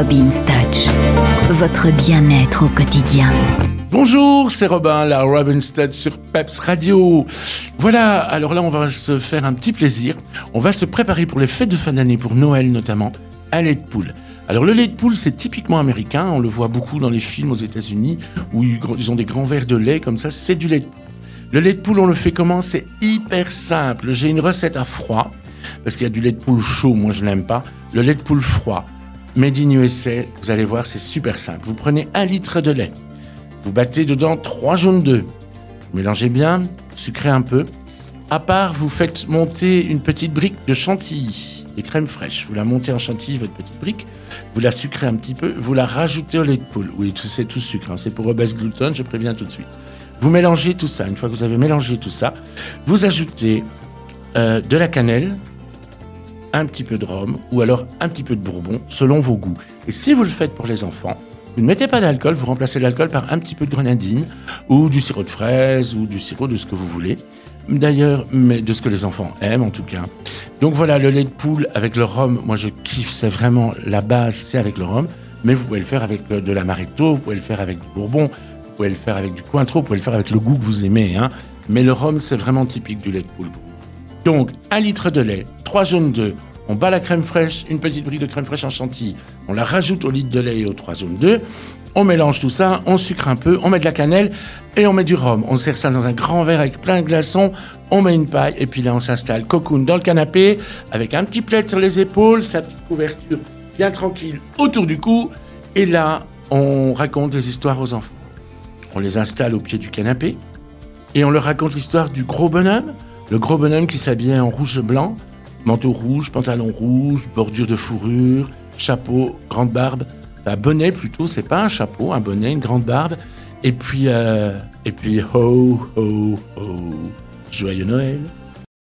Robin's Touch, votre bien-être au quotidien. Bonjour, c'est Robin, la Robin's Touch sur Peps Radio. Voilà, alors là, on va se faire un petit plaisir. On va se préparer pour les fêtes de fin d'année, pour Noël notamment, un lait de poule. Alors le lait de poule, c'est typiquement américain. On le voit beaucoup dans les films aux États-Unis où ils ont des grands verres de lait comme ça. C'est du lait de poule. Le lait de poule, on le fait comment? C'est hyper simple. J'ai une recette à froid parce qu'il y a du lait de poule chaud. Moi, je n'aime pas. Le lait de poule froid, made in USA. Vous allez voir, c'est super simple. Vous prenez un litre de lait. Vous battez dedans trois jaunes d'œufs. Mélangez bien, sucrez un peu. À part, vous faites monter une petite brique de chantilly, des crèmes fraîches. Vous la montez en chantilly, votre petite brique. Vous la sucrez un petit peu. Vous la rajoutez au lait de poule. Oui, c'est tout sucre. Hein. C'est pour obèse gluten, je préviens tout de suite. Vous mélangez tout ça. Une fois que vous avez mélangé tout ça, vous ajoutez euh, de la cannelle, un petit peu de rhum ou alors un petit peu de bourbon selon vos goûts. Et si vous le faites pour les enfants, vous ne mettez pas d'alcool, vous remplacez l'alcool par un petit peu de grenadine ou du sirop de fraise ou du sirop de ce que vous voulez. D'ailleurs, mais de ce que les enfants aiment en tout cas. Donc voilà, le lait de poule avec le rhum, moi je kiffe, c'est vraiment la base, c'est avec le rhum. Mais vous pouvez le faire avec euh, de l'amaretto, vous pouvez le faire avec du bourbon, vous pouvez le faire avec du cointreau, vous pouvez le faire avec le goût que vous aimez. Hein. Mais le rhum, c'est vraiment typique du lait de poule. Donc, un litre de lait, trois jaunes d'œufs, on bat la crème fraîche, une petite brique de crème fraîche en chantilly, on la rajoute au litre de lait et aux trois jaunes d'œufs, on mélange tout ça, on sucre un peu, on met de la cannelle et on met du rhum. On sert ça dans un grand verre avec plein de glaçons, on met une paille et puis là on s'installe cocoon dans le canapé avec un petit plaid sur les épaules, sa petite couverture bien tranquille autour du cou. Et là on raconte des histoires aux enfants. On les installe au pied du canapé et on leur raconte l'histoire du gros bonhomme, le gros bonhomme qui s'habillait en rouge blanc, manteau rouge, pantalon rouge, bordure de fourrure, chapeau, grande barbe bonnet plutôt, c'est pas un chapeau, un bonnet, une grande barbe. Et puis, euh, et puis, ho, ho, ho, joyeux Noël.